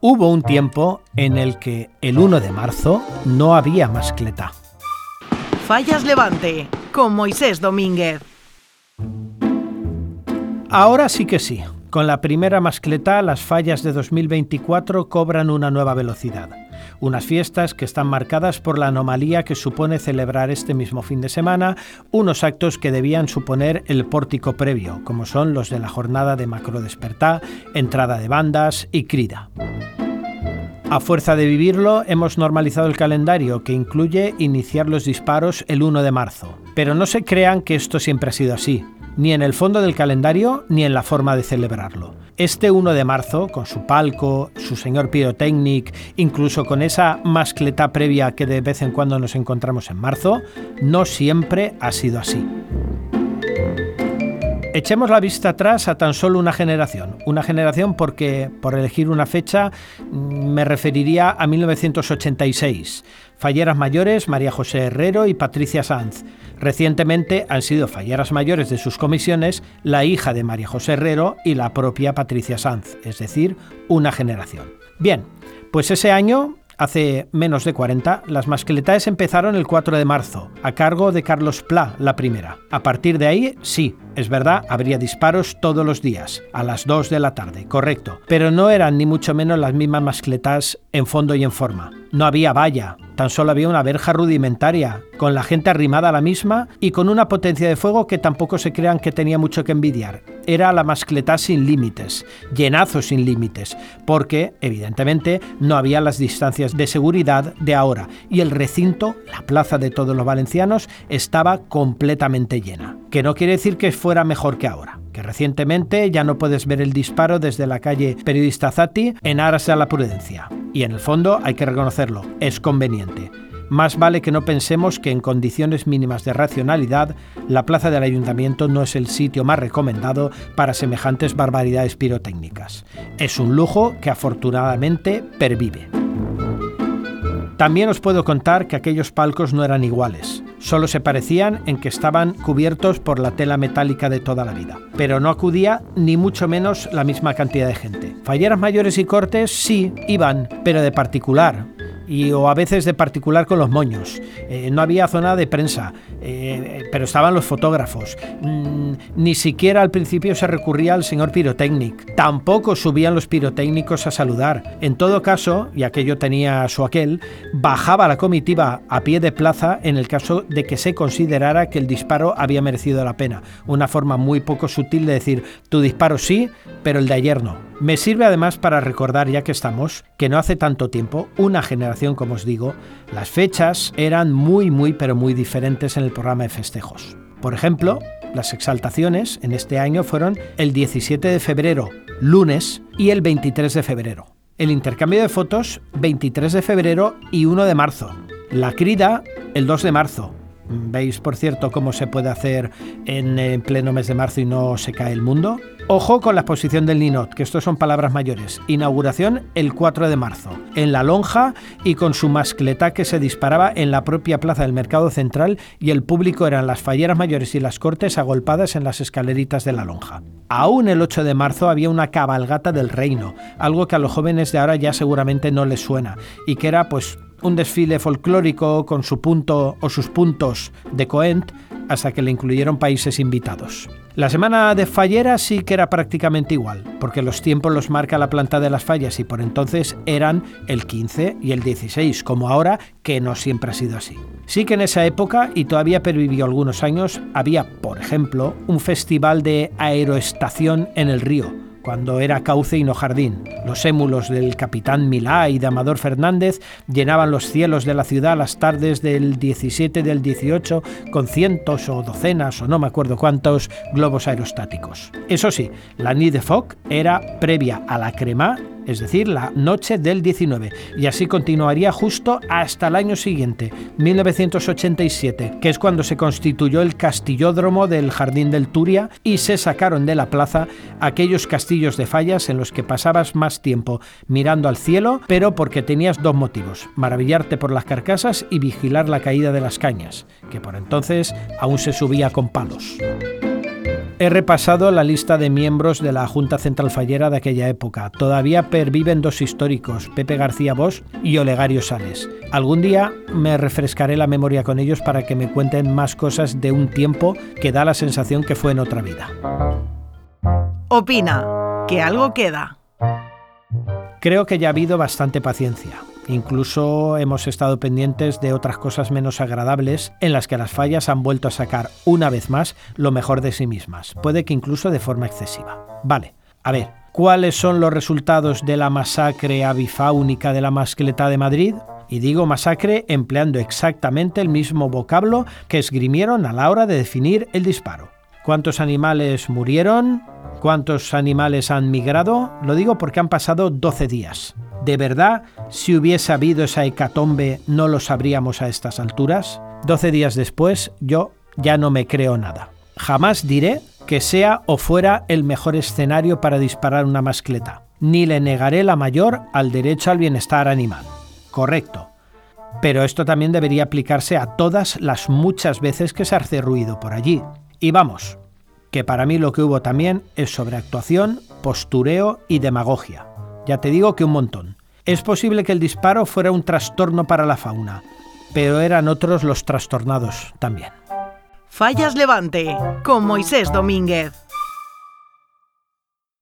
Hubo un tiempo en el que el 1 de marzo no había mascleta. Fallas Levante, con Moisés Domínguez. Ahora sí que sí. Con la primera mascleta, las fallas de 2024 cobran una nueva velocidad. Unas fiestas que están marcadas por la anomalía que supone celebrar este mismo fin de semana unos actos que debían suponer el pórtico previo, como son los de la jornada de Macro Despertá, entrada de bandas y crida. A fuerza de vivirlo, hemos normalizado el calendario que incluye iniciar los disparos el 1 de marzo. Pero no se crean que esto siempre ha sido así, ni en el fondo del calendario ni en la forma de celebrarlo. Este 1 de marzo, con su palco, su señor Pyrotechnic, incluso con esa mascleta previa que de vez en cuando nos encontramos en marzo, no siempre ha sido así. Echemos la vista atrás a tan solo una generación. Una generación porque, por elegir una fecha, me referiría a 1986. Falleras mayores María José Herrero y Patricia Sanz. Recientemente han sido falleras mayores de sus comisiones la hija de María José Herrero y la propia Patricia Sanz, es decir, una generación. Bien, pues ese año Hace menos de 40, las mascletaes empezaron el 4 de marzo, a cargo de Carlos Pla, la primera. A partir de ahí, sí, es verdad, habría disparos todos los días, a las 2 de la tarde, correcto. Pero no eran ni mucho menos las mismas mascletas en fondo y en forma. No había valla, tan solo había una verja rudimentaria, con la gente arrimada a la misma y con una potencia de fuego que tampoco se crean que tenía mucho que envidiar. Era la mascletá sin límites, llenazo sin límites, porque, evidentemente, no había las distancias de seguridad de ahora y el recinto, la plaza de todos los valencianos, estaba completamente llena. Que no quiere decir que fuera mejor que ahora que recientemente ya no puedes ver el disparo desde la calle Periodista Zati en aras a la prudencia. Y en el fondo, hay que reconocerlo, es conveniente. Más vale que no pensemos que en condiciones mínimas de racionalidad, la plaza del ayuntamiento no es el sitio más recomendado para semejantes barbaridades pirotécnicas. Es un lujo que afortunadamente pervive. También os puedo contar que aquellos palcos no eran iguales. Solo se parecían en que estaban cubiertos por la tela metálica de toda la vida. Pero no acudía ni mucho menos la misma cantidad de gente. Falleras mayores y cortes sí iban, pero de particular, y, o a veces de particular con los moños. Eh, no había zona de prensa, eh, pero estaban los fotógrafos. Mm, ni siquiera al principio se recurría al señor Pyrotechnic. Tampoco subían los pirotécnicos a saludar. En todo caso, y aquello tenía su aquel, bajaba la comitiva a pie de plaza en el caso de que se considerara que el disparo había merecido la pena. Una forma muy poco sutil de decir, tu disparo sí, pero el de ayer no. Me sirve además para recordar, ya que estamos, que no hace tanto tiempo, una generación, como os digo, las fechas eran muy, muy, pero muy diferentes en el programa de festejos. Por ejemplo, las exaltaciones en este año fueron el 17 de febrero, lunes, y el 23 de febrero. El intercambio de fotos, 23 de febrero y 1 de marzo. La crida, el 2 de marzo. ¿Veis, por cierto, cómo se puede hacer en, pleno mes de marzo y no se cae el mundo? Ojo con la exposición del Ninot, que esto son palabras mayores. Inauguración el 4 de marzo, en la lonja y con su mascleta que se disparaba en la propia plaza del Mercado Central y el público eran las falleras mayores y las cortes agolpadas en las escaleritas de la lonja. Aún el 8 de marzo había una cabalgata del reino, algo que a los jóvenes de ahora ya seguramente no les suena, y que era pues un desfile folclórico con su punto o sus puntos de Coent hasta que le incluyeron países invitados. La semana de Fallera sí que era prácticamente igual, porque los tiempos los marca la planta de las fallas y por entonces eran el 15 y el 16, como ahora, que no siempre ha sido así. Sí que en esa época, y todavía pervivió algunos años, había, por ejemplo, un festival de aeroestación en el río, cuando era cauce y no jardín. Los émulos del capitán Milá y de Amador Fernández llenaban los cielos de la ciudad las tardes del 17 del 18 con cientos o docenas o no me acuerdo cuántos globos aerostáticos. Eso sí, la Nid de Foc era previa a la crema es decir, la noche del 19, y así continuaría justo hasta el año siguiente, 1987, que es cuando se constituyó el castillódromo del Jardín del Turia y se sacaron de la plaza aquellos castillos de fallas en los que pasabas más tiempo mirando al cielo, pero porque tenías dos motivos, maravillarte por las carcasas y vigilar la caída de las cañas, que por entonces aún se subía con palos. He repasado la lista de miembros de la Junta Central Fallera de aquella época. Todavía perviven dos históricos, Pepe García Bosch y Olegario Sales. Algún día me refrescaré la memoria con ellos para que me cuenten más cosas de un tiempo que da la sensación que fue en otra vida. Opina, que algo queda. Creo que ya ha habido bastante paciencia. Incluso hemos estado pendientes de otras cosas menos agradables en las que las fallas han vuelto a sacar una vez más lo mejor de sí mismas, puede que incluso de forma excesiva. Vale, a ver, ¿cuáles son los resultados de la masacre avifáunica de la mascleta de Madrid? Y digo masacre empleando exactamente el mismo vocablo que esgrimieron a la hora de definir el disparo. ¿Cuántos animales murieron? ¿Cuántos animales han migrado? Lo digo porque han pasado 12 días. ¿De verdad, si hubiese habido esa hecatombe, no lo sabríamos a estas alturas? 12 días después, yo ya no me creo nada. Jamás diré que sea o fuera el mejor escenario para disparar una mascleta, ni le negaré la mayor al derecho al bienestar animal. Correcto. Pero esto también debería aplicarse a todas las muchas veces que se hace ruido por allí. Y vamos, que para mí lo que hubo también es sobreactuación, postureo y demagogia. Ya te digo que un montón. Es posible que el disparo fuera un trastorno para la fauna, pero eran otros los trastornados también. Fallas Levante, con Moisés Domínguez.